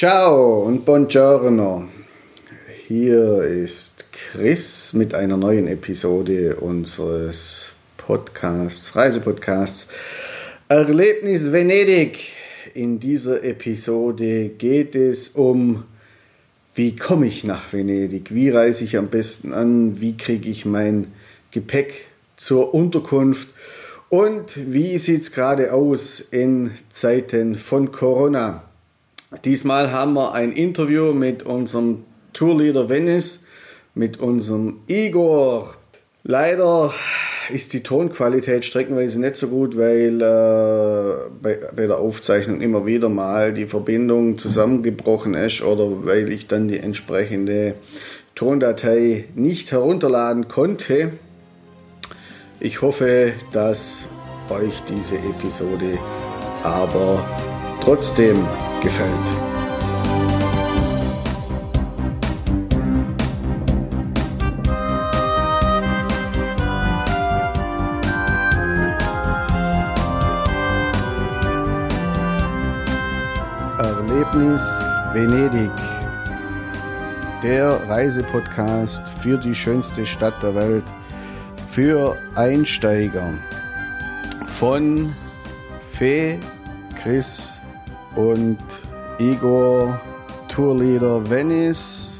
Ciao und buongiorno. Hier ist Chris mit einer neuen Episode unseres Podcasts, Reisepodcasts Erlebnis Venedig. In dieser Episode geht es um, wie komme ich nach Venedig, wie reise ich am besten an, wie kriege ich mein Gepäck zur Unterkunft und wie sieht es gerade aus in Zeiten von Corona. Diesmal haben wir ein Interview mit unserem Tourleader Venice, mit unserem Igor. Leider ist die Tonqualität streckenweise nicht so gut, weil äh, bei, bei der Aufzeichnung immer wieder mal die Verbindung zusammengebrochen ist oder weil ich dann die entsprechende Tondatei nicht herunterladen konnte. Ich hoffe, dass euch diese Episode aber trotzdem gefällt. Erlebnis Venedig. Der Reisepodcast für die schönste Stadt der Welt für Einsteiger von Fee, Chris und Igor, Tourleader Venice.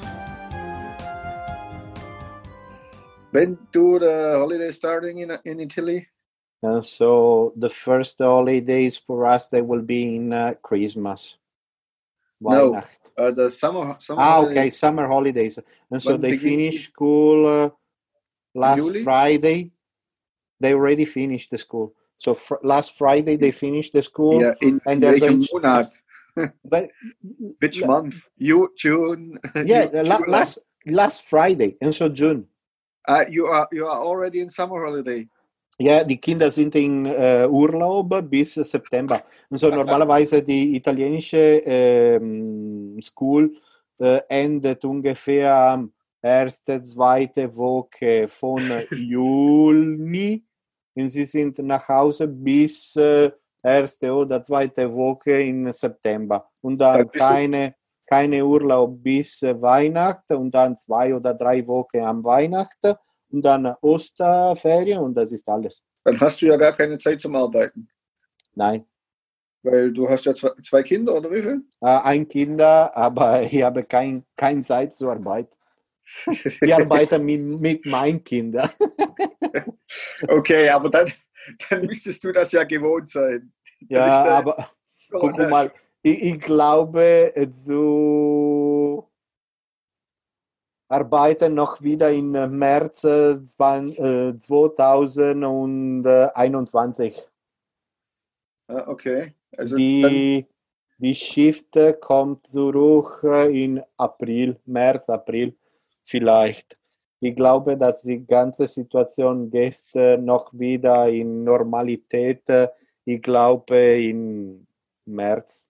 When do the holidays starting in, in Italy? And so the first holidays for us they will be in uh, Christmas. No, uh, the summer. summer ah, okay, holidays. summer holidays. And so when they finish school uh, last Friday. They already finished the school. So fr- last Friday they finished the school. Yeah, in and they're going Monat? but which month? You June? Yeah, you, la- last last Friday, and so June. Uh, you are you are already in summer holiday. Ja, die Kinder sind in äh, Urlaub bis September. Und so normalerweise die italienische ähm, School äh, endet ungefähr erste, zweite Woche von Juni und sie sind nach Hause bis äh, erste oder zweite Woche in September und dann keine, keine Urlaub bis äh, Weihnachten und dann zwei oder drei Wochen am Weihnachten und dann Osterferien und das ist alles. Dann hast du ja gar keine Zeit zum Arbeiten. Nein. Weil du hast ja zwei, Kinder oder wie viel? Äh, ein Kinder, aber ich habe kein, keine Zeit zur Arbeit. Ich arbeite mit, mit meinen Kindern. Okay, aber dann, dann müsstest du das ja gewohnt sein. Ja, der, aber guck mal, ich, ich glaube, du arbeiten noch wieder im März 2021. Ah, okay. Also die, die Shift kommt zurück in April, März, April vielleicht. Ich glaube, dass die ganze Situation gestern noch wieder in Normalität, ich glaube, im März.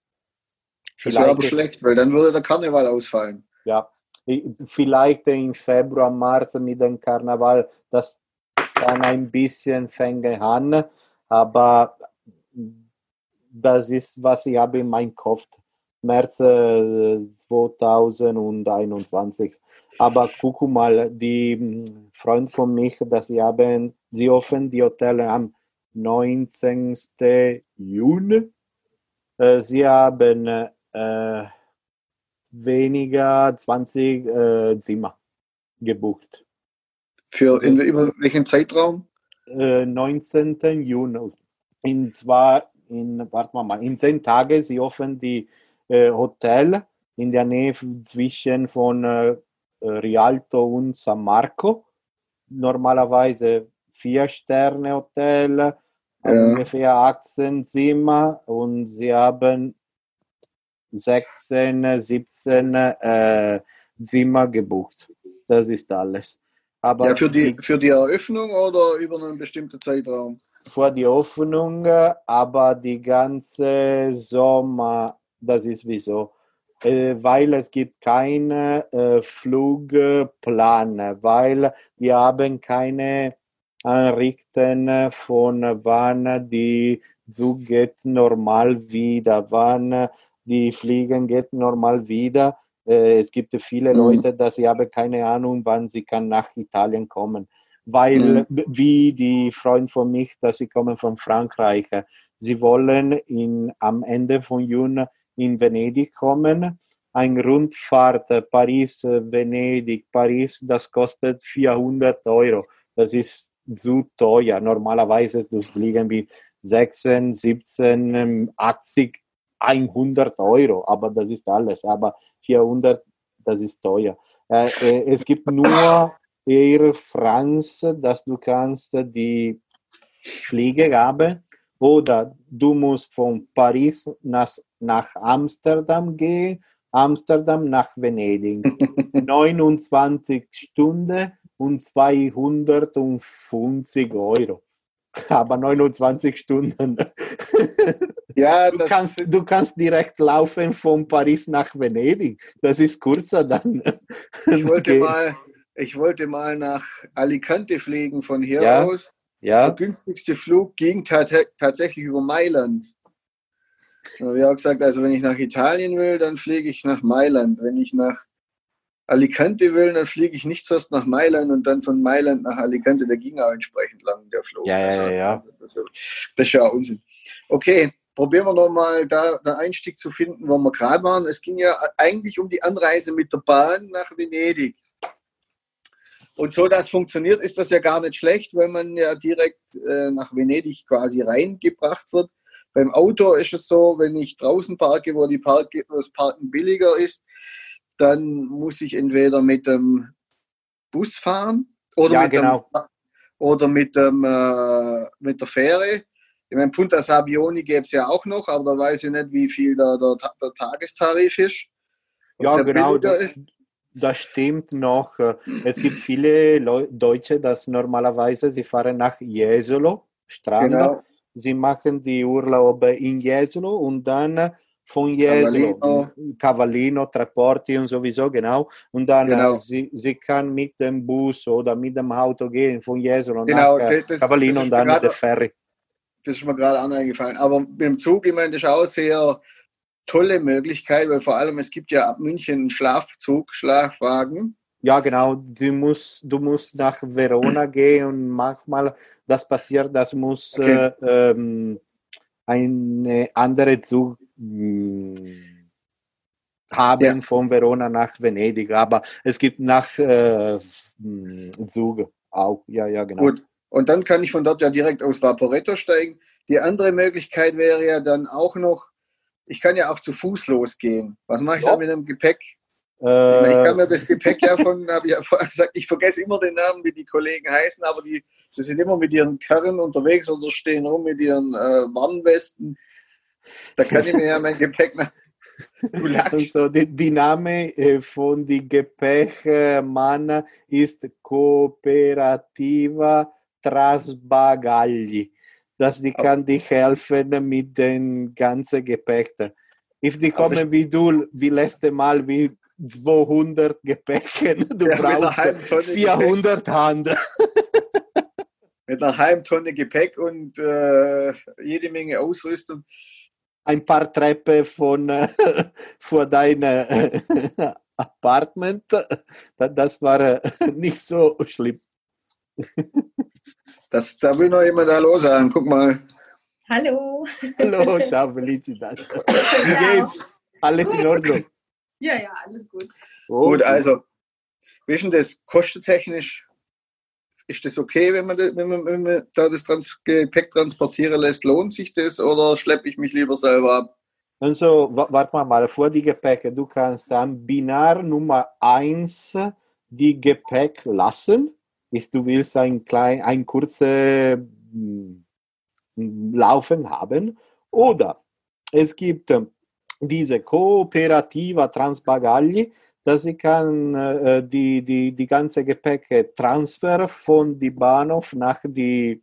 Das wäre aber schlecht, weil dann würde der Karneval ausfallen. Ja, vielleicht im Februar, März mit dem Karneval, das kann ein bisschen fängen an, aber das ist, was ich habe in meinem Kopf. März 2021. Aber guck mal, die hm, Freund von mich, dass sie haben, sie offen die Hotel am 19. Juni. Äh, sie haben äh, weniger 20 äh, Zimmer gebucht. Für in, über welchen Zeitraum? Äh, 19. Juni. In zwar in, warte mal, in zehn Tagen sie offen die äh, Hotel in der Nähe zwischen von äh, Rialto und San Marco. Normalerweise vier Sterne Hotel, ja. ungefähr 18 Zimmer und sie haben 16, 17 äh, Zimmer gebucht. Das ist alles. Aber ja, für, die, für die Eröffnung oder über einen bestimmten Zeitraum? Vor die Öffnung, aber die ganze Sommer, das ist wieso äh, weil es gibt keine äh, Flugplan, weil wir haben keine Anrichten von wann die Zug geht normal wieder, wann die Fliegen geht normal wieder. Äh, es gibt viele mhm. Leute, dass sie haben keine Ahnung, wann sie kann nach Italien kommen, weil mhm. wie die Freund von mich, dass sie kommen von Frankreich, sie wollen in, am Ende von Juni in Venedig kommen. Ein Rundfahrt äh, Paris, Venedig, Paris, das kostet 400 Euro. Das ist zu teuer. Normalerweise du fliegen mit 16, 17, 80, 100 Euro, aber das ist alles. Aber 400, das ist teuer. Äh, äh, es gibt nur Air France, dass du kannst die Fliege haben oder du musst von Paris nach, nach Amsterdam gehen, Amsterdam nach Venedig. 29 Stunden und 250 Euro. Aber 29 Stunden. Ja, du, kannst, du kannst direkt laufen von Paris nach Venedig. Das ist kurzer dann. Ich wollte, mal, ich wollte mal nach Alicante fliegen von hier ja, aus. Ja. Der günstigste Flug ging tatsächlich über Mailand. Wir haben gesagt, also wenn ich nach Italien will, dann fliege ich nach Mailand. Wenn ich nach Alicante will, dann fliege ich nicht zuerst nach Mailand und dann von Mailand nach Alicante. Der ging auch entsprechend lang, der Flug. Ja, ja, also, ja. Das ist ja Unsinn. Okay, probieren wir nochmal da den Einstieg zu finden, wo wir gerade waren. Es ging ja eigentlich um die Anreise mit der Bahn nach Venedig. Und so das funktioniert, ist das ja gar nicht schlecht, weil man ja direkt äh, nach Venedig quasi reingebracht wird. Beim Auto ist es so, wenn ich draußen parke, wo, die Park, wo das Parken billiger ist, dann muss ich entweder mit dem Bus fahren oder, ja, mit, genau. dem, oder mit, dem, äh, mit der Fähre. Ich meine, Punta Sabioni gäbe es ja auch noch, aber da weiß ich nicht, wie viel da der, der Tagestarif ist. Ja, genau. Das, das stimmt noch. Es gibt viele Leu Deutsche, dass normalerweise sie fahren nach Jesolo, Strand. Genau. Sie machen die Urlaube in Jesolo und dann von Jesolo, Cavallino. Cavallino, Treporti und sowieso, genau. Und dann genau. Äh, sie, sie kann mit dem Bus oder mit dem Auto gehen von Jesolo genau, nach äh, das, Cavallino das und dann mit der Ferry das ist mir gerade auch eingefallen. Aber mit dem Zug, ich meine, das ist auch sehr tolle Möglichkeit, weil vor allem es gibt ja ab München einen Schlafzug, Schlafwagen. Ja, genau. Du musst, du musst nach Verona gehen und manchmal das passiert, das muss okay. äh, ähm, eine andere Zug mh, hm, haben ja. von Verona nach Venedig. Aber es gibt nach äh, Zug auch. Ja, ja, genau. Gut. Und dann kann ich von dort ja direkt aus Vaporetto steigen. Die andere Möglichkeit wäre ja dann auch noch, ich kann ja auch zu Fuß losgehen. Was mache ich ja. dann mit dem Gepäck? Äh, ich kann mir das Gepäck ja von, habe ich ja vorher gesagt, ich vergesse immer den Namen, wie die Kollegen heißen, aber die, sie sind immer mit ihren Karren unterwegs oder stehen rum mit ihren äh, Warnwesten. Da kann ich mir ja mein Gepäck nach. Also die, die Name äh, von die Gepäckmann ist Kooperativa Trasbagagli, dass die kann dich helfen mit den ganzen Gepäck. If die kommen wie du, wie letzte Mal, wie 200 Gepäck, du ja, brauchst 400 Hand. mit einer halben Tonne Gepäck und äh, jede Menge Ausrüstung. Ein paar Treppen von äh, vor deinem äh, Apartment. Das war äh, nicht so schlimm. Das, da will noch jemand Hallo sagen. Guck mal. Hallo. Hallo, ciao, Felicitas. Wie geht's? Alles in Ordnung? Ja, ja, alles gut. Oh, gut, also, wie ist denn das kostetechnisch? Ist das okay, wenn man, das, wenn man, wenn man da das Trans Gepäck transportieren lässt? Lohnt sich das oder schleppe ich mich lieber selber ab? Also, warte mal, mal vor die Gepäcke. Du kannst dann Binar Nummer 1 die Gepäck lassen ist, du willst ein, klein, ein kurzes hm, Laufen haben. Oder es gibt ähm, diese Kooperativa Transbagagli, dass ich kann äh, die, die, die ganze Gepäck transfer von die Bahnhof nach die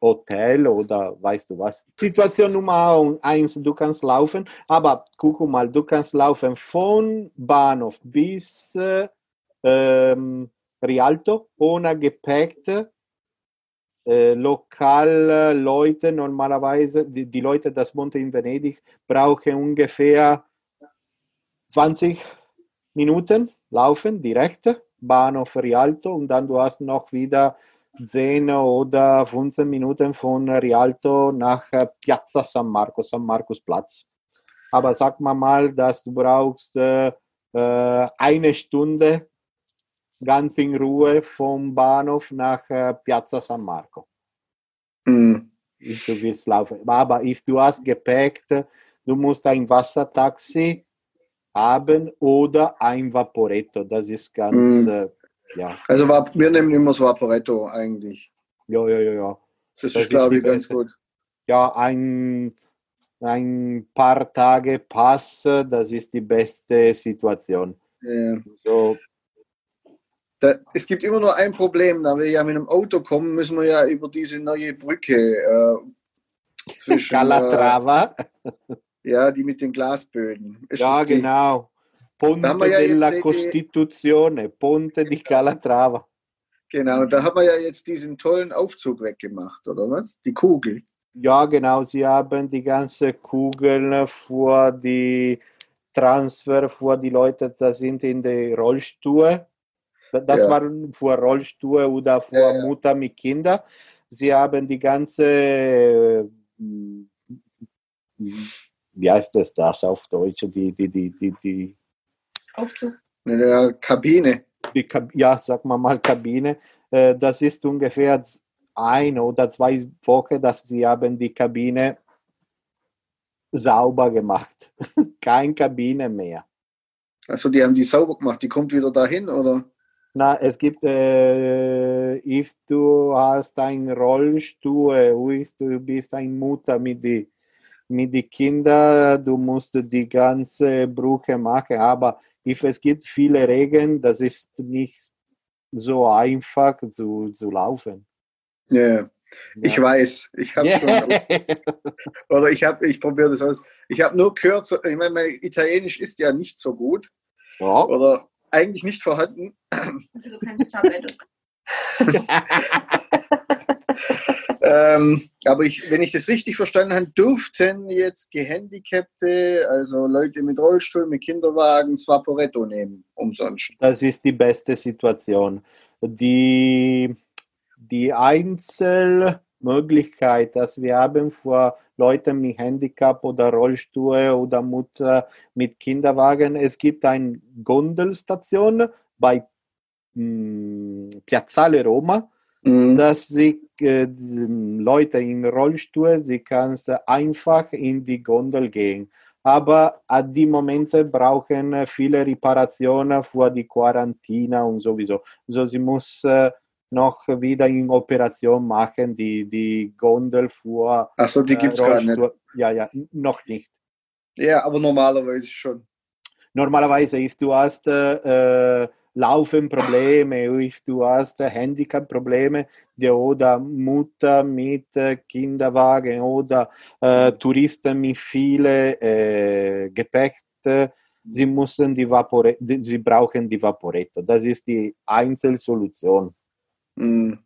Hotel oder weißt du was. Situation Nummer eins, du kannst laufen, aber guck mal, du kannst laufen von Bahnhof bis äh, ähm, Rialto ohne Gepäck. Äh, Lokalleute normalerweise, die, die Leute, das wohnen in Venedig, brauchen ungefähr 20 Minuten laufen direkt, Bahnhof Rialto und dann du hast noch wieder 10 oder 15 Minuten von Rialto nach äh, Piazza San Marco, San Marcos Platz. Aber sag mal mal, dass du brauchst äh, äh, eine Stunde ganz in Ruhe vom Bahnhof nach äh, Piazza San Marco. Mhm. Du willst laufen. Aber if du hast Gepäck, du musst ein Wassertaxi haben oder ein Vaporetto. Das ist ganz, Mhm. äh, ja. Also wir nehmen immer das Vaporetto eigentlich. Ja, ja, ja, ja. Das, Das ist, glaube ich, ganz gut. Ja, ein, ein paar Tage Pass, das ist die beste Situation. Ja. So, Da, es gibt immer nur ein Problem, da wir ja mit einem Auto kommen, müssen wir ja über diese neue Brücke äh, zwischen, äh, Calatrava. ja, die mit den Glasböden. Ist Ja, genau. Ponte Da ja della Costituzione, Ponte di Calatrava. Genau, da haben wir ja jetzt diesen tollen Aufzug weggemacht, oder was? Die Kugel. Ja, genau. Sie haben die ganze Kugeln für die Transfer für die Leute, das sind in die Rollstuhl. Das Ja. waren für Rollstuhl oder für Ja, ja. Mutter mit Kindern. Sie haben die ganze, äh, wie heißt das, das auf Deutsch? Die, die, die, die, die, Aufzug. Der Kabine. die Kab ja, sag mal mal Kabine. Äh, das ist ungefähr ein oder zwei Wochen, dass sie haben die Kabine sauber gemacht. Kein Kabine mehr. Also die haben die sauber gemacht, die kommt wieder dahin, oder? Na, es gibt, äh, if du hast einen Rollstuhl, if du bist eine Mutter mit die mit die Kinder, du musst die ganze Brücke machen, aber if es gibt viele Regeln, das ist nicht so einfach zu, zu laufen. Ja, ich weiß. Ich habe schon. Oder ich habe, ich probiere das aus. Ich habe nur gehört, ich meine, mein Italienisch ist ja nicht so gut ja. oder eigentlich nicht vorhanden. Also du kannst Tablettos. Ähm, aber ich, wenn ich das richtig verstanden habe, dürften jetzt Gehandicapte, also Leute mit Rollstuhl, mit Kinderwagen, das Vaporetto nehmen, umsonst. Das ist die beste Situation. Die, die Einzelmöglichkeit, dass wir haben für Leute mit Handicap oder Rollstuhl oder Mutter mit Kinderwagen, es gibt eine Gondelstation bei mm, Piazzale Roma, Mhm. dass sie äh, Leute in Rollstuhl, sie kannst einfach in die Gondel gehen. Aber an die Momente brauchen viele Reparationen für die Quarantäne und sowieso. So sie muss äh, noch wieder in Operation machen, die, die Gondel für Achso, die äh, gibt es gerade nicht. Ja, ja, noch nicht. Ja, aber normalerweise schon. Normalerweise ist du hast äh, äh, Laufenprobleme, du hast äh, Handicap-Probleme die- oder Mutter mit Kinderwagen oder äh, Touristen mit viele äh, Gepäck, sie müssen die Vapore sie brauchen die Vaporetto. Das ist die Einzelsolution. Mhm.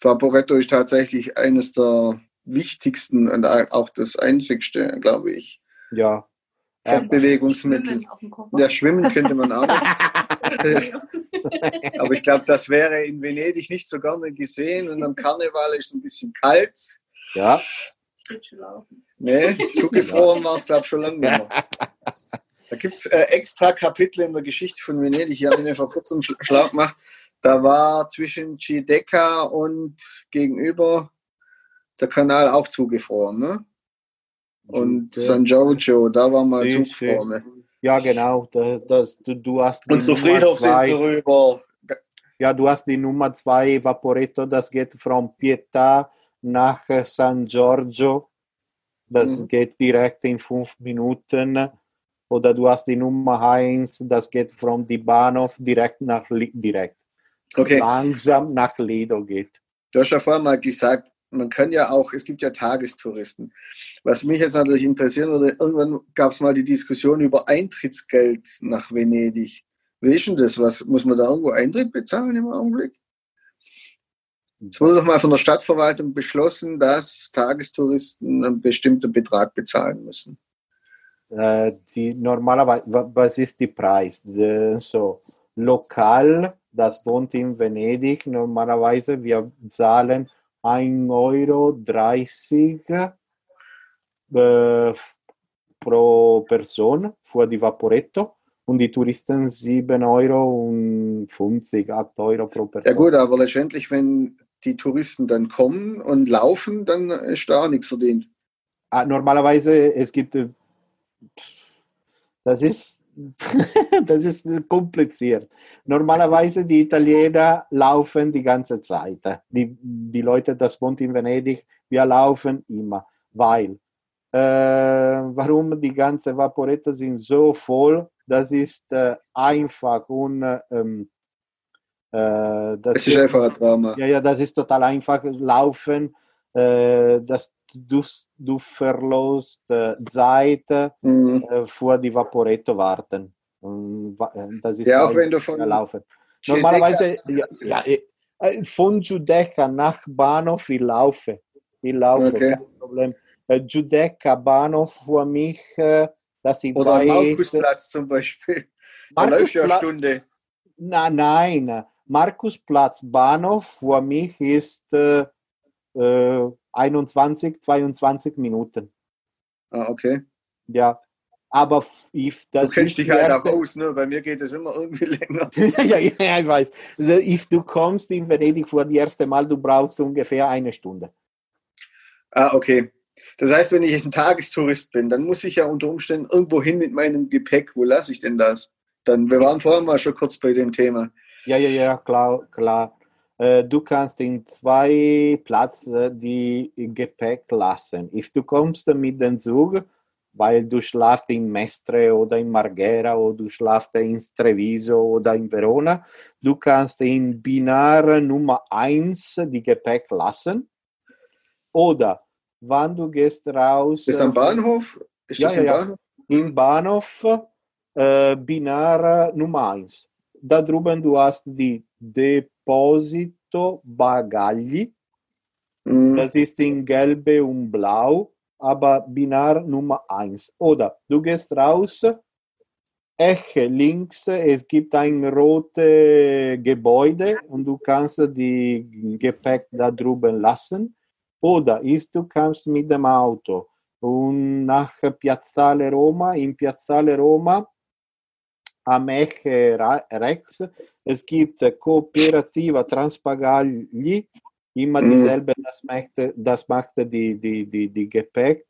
Vaporetto ist tatsächlich eines der wichtigsten und auch das einzigste, glaube ich, Ja. Fortbewegungsmittel. Schwimmen. Ja, schwimmen könnte man auch. Aber ich glaube, das wäre in Venedig nicht so gerne gesehen. Und am Karneval ist es ein bisschen kalt. ja. Nee, zugefroren war es, glaube ich, schon lange nicht mehr. Da gibt es äh, extra Kapitel in der Geschichte von Venedig. Ich habe mir vor kurzem sch schlau gemacht. Da war zwischen Giudecca und gegenüber der Kanal auch zugefroren. Ne? Und San Giorgio, da war mal Sí, zugefroren. Ne? ja, genau. Das, das, du, du hast die Und zu Nummer Friedhof sind zwei. sie rüber. Ja, du hast die Nummer 2 Vaporetto, das geht von Pietà nach äh, San Giorgio. Das Mhm. geht direkt in fünf Minuten. Oder du hast die Nummer 1, das geht von die Bahnhof direkt nach direkt. Okay. Langsam nach Lido geht. Du hast ja vorher mal gesagt, man kann ja auch, es gibt ja Tagestouristen. Was mich jetzt natürlich interessieren würde, irgendwann gab es mal die Diskussion über Eintrittsgeld nach Venedig. Wie ist denn das? Was, muss man da irgendwo Eintritt bezahlen im Augenblick? Es wurde doch mal von der Stadtverwaltung beschlossen, dass Tagestouristen einen bestimmten Betrag bezahlen müssen. Äh, die normalerweise, wa- was ist die Preis? De, so lokal, das wohnt in Venedig, normalerweise wir zahlen 1,30 Euro äh, pro Person für die Vaporetto und die Touristen 7 Euro und 50, 8 Euro pro Person. Ja gut, aber letztendlich, wenn die Touristen dann kommen und laufen, dann ist da auch nichts verdient. Ah, normalerweise es gibt äh, das ist das ist kompliziert. Normalerweise die Italiener laufen die ganze Zeit. Die, die Leute, das wohnt in Venedig, wir laufen immer, weil äh, warum die ganze Vaporetto sind so voll? Das ist äh, einfach und ähm, äh, das Es ist einfach ein Drama. ja, ja, das ist total einfach. Laufen, äh, dass du, du verlust äh, Zeit Mhm. äh, vor die Vaporetto warten. Äh, das ist Ja, auch wenn du von laufen. Normalerweise ja, ja, von Giudecca nach Bahnhof ich laufe. Ich laufe, Okay. kein Problem. Giudecca Bahnhof für mich, dass ich Oder weiß, Markusplatz zum Beispiel. Läuft ja Stunde. na, nein, Markusplatz Bahnhof für mich ist äh, äh, 21, 22 Minuten. Ah, okay. Ja, aber if Du das kennst ist dich halt auch erste, aus, ne? Bei mir geht es immer irgendwie länger. ja, ja, ja, ich weiß. Also, If du kommst in Venedig für die erste Mal, du brauchst ungefähr eine Stunde. Ah, okay. Das heißt, wenn ich ein Tagestourist bin, dann muss ich ja unter Umständen irgendwo hin mit meinem Gepäck. Wo lasse ich denn das? Dann, wir waren vorhin mal schon kurz bei dem Thema. Ja, ja, ja, klar, klar. Äh, Du kannst in zwei Plätzen die Gepäck lassen. If du kommst mit dem Zug, weil du schlafst in Mestre oder in Marghera oder du schlafst in Treviso oder in Verona, du kannst in Binar Nummer 1 die Gepäck lassen. Oder wann du gehst raus Ist am äh, Bahnhof? Ist Ja, im ja. Bahnhof? im Bahnhof äh, Binar Nummer 1. Da drüben du hast die Deposito Bagagli. Mhm. Das ist in Gelbe und Blau, aber Binar Nummer 1. Oder du gehst raus, Ecke links, es gibt ein rotes Gebäude und du kannst die Gepäck da drüben lassen. Oder ist, du kannst mit dem Auto und nach Piazzale Roma, in Piazzale Roma am Ecke ra- rechts, es gibt Cooperativa Transpagagli, immer Mhm. dieselbe, das macht, das macht die, die, die, die Gepäck.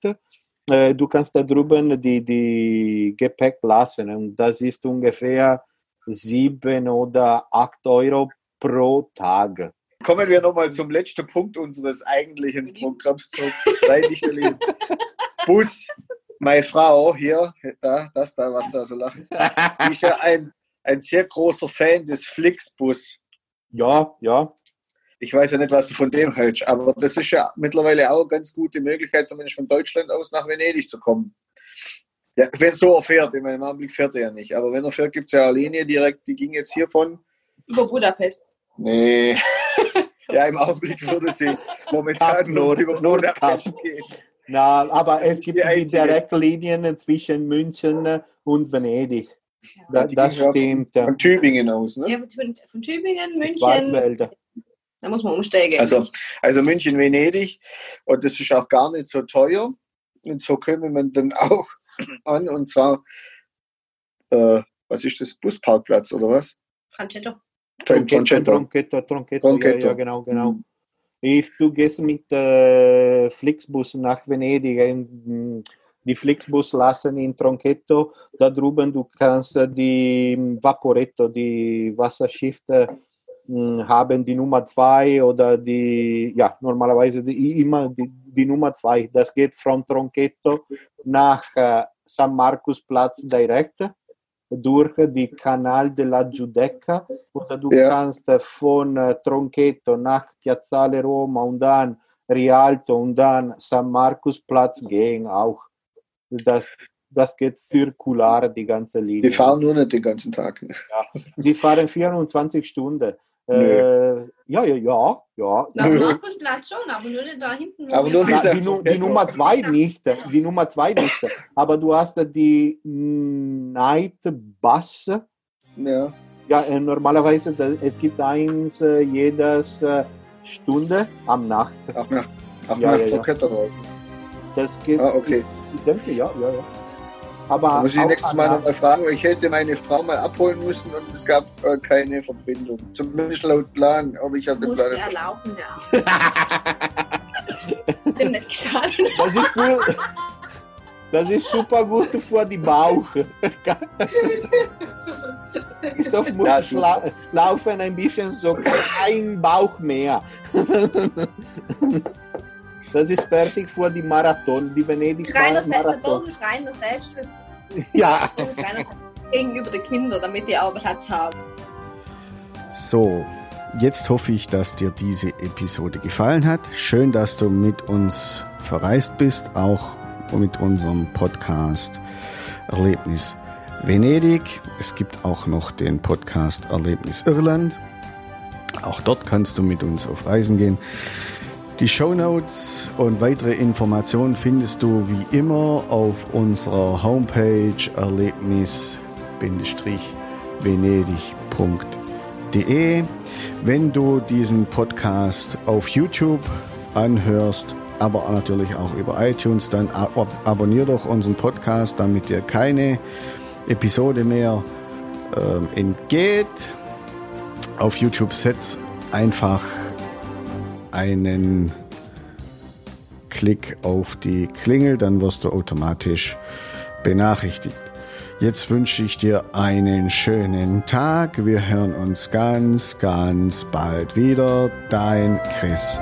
Äh, Du kannst da drüben die, die Gepäck lassen und das ist ungefähr sieben oder acht Euro pro Tag. Kommen wir nochmal zum letzten Punkt unseres eigentlichen Programms zurück. Nein, nicht. Bus. Meine Frau hier, da, das da, was da so lacht, die ist ja ein, ein sehr großer Fan des Flixbus. Ja, ja, Ich weiß ja nicht, was du von dem hältst, aber das ist ja mittlerweile auch eine ganz gute Möglichkeit, zumindest von Deutschland aus nach Venedig zu kommen. Ja, wenn so er fährt, in meinem Augenblick fährt er ja nicht, aber wenn er fährt, gibt es ja eine Linie direkt, die ging jetzt hier von. Über Budapest. Nee. ja, im Augenblick würde sie momentan nur über. Budapest gehen. Na, aber es gibt die. Direktlinien zwischen München und Venedig. Da, die das ja von- stimmt. ja. Von Tübingen aus, ne? Ja, von, von Tübingen, München. Schwarzwälder. Da muss man umsteigen. Also, also München, Venedig. Und das ist auch gar nicht so teuer. Und so können man dann auch an. Und zwar, äh, was ist das? Busparkplatz oder was? Francetto. Beim Tronchetto. Tronchetto, Tronchetto, Tronchetto. Ja, ja, genau, genau. Mhm. If du gehst mit äh, Flixbus nach Venedig, in, die Flixbus lassen in Tronchetto, da drüben du kannst äh, die Vaporetto, die Wasserschiffe mh, haben die Nummer zwei oder die, ja, normalerweise die, immer die, die Nummer zwei. Das geht von Tronchetto nach äh, San Marcus Platz direkt durch die Canal della Giudecca oder du Ja. kannst von Tronchetto nach Piazzale Roma und dann Rialto und dann San Marcus Platz gehen auch. Das, das geht zirkular, die ganze Linie. Die fahren nur nicht den ganzen Tag. Sie fahren 24 Stunden. Äh, ja, ja, ja, ja. Nö. Markusplatz schon, aber nur da hinten. Aber nur nicht die, Nu- die Nummer zwei nicht, die Nummer zwei nicht. Aber du hast die Night Bus. Ja. Ja, äh, normalerweise es gibt eins äh, jedes äh, Stunde am Nacht. Auch nach, auch Ja, nach ja, ja. Das gibt, Ah, okay. ich denke, ja, ja, ja. Aber Da muss ich nächstes Mal nochmal fragen, ich hätte meine Frau mal abholen müssen und es gab äh, keine Verbindung. Zumindest laut Plan, aber ich habe den Plan erlauben, ja. Dem nicht geschadet. Das ist gut. Das ist super gut für die Bauch. Christoph muss Ja, schla laufen ein bisschen so kein Bauch mehr. Das ist fertig für die Marathon, die Venedig Schreiner, der Marathon. Bogen Schreiner Selbstschutz Ja, gegenüber den Kindern, damit die auch Platz haben. So, jetzt hoffe ich, dass dir diese Episode gefallen hat. Schön, dass du mit uns verreist bist, auch mit unserem Podcast Erlebnis Venedig. Es gibt auch noch den Podcast Erlebnis Irland. Auch dort kannst du mit uns auf Reisen gehen. Die Shownotes und weitere Informationen findest du wie immer auf unserer Homepage erlebnis-venedig.de. Wenn du diesen Podcast auf YouTube anhörst, aber natürlich auch über iTunes, dann ab abonnier doch unseren Podcast, damit dir keine Episode mehr ähm, entgeht. Auf YouTube setz einfach einen Klick auf die Klingel, dann wirst du automatisch benachrichtigt. Jetzt wünsche ich dir einen schönen Tag. Wir hören uns ganz, ganz bald wieder. Dein Chris.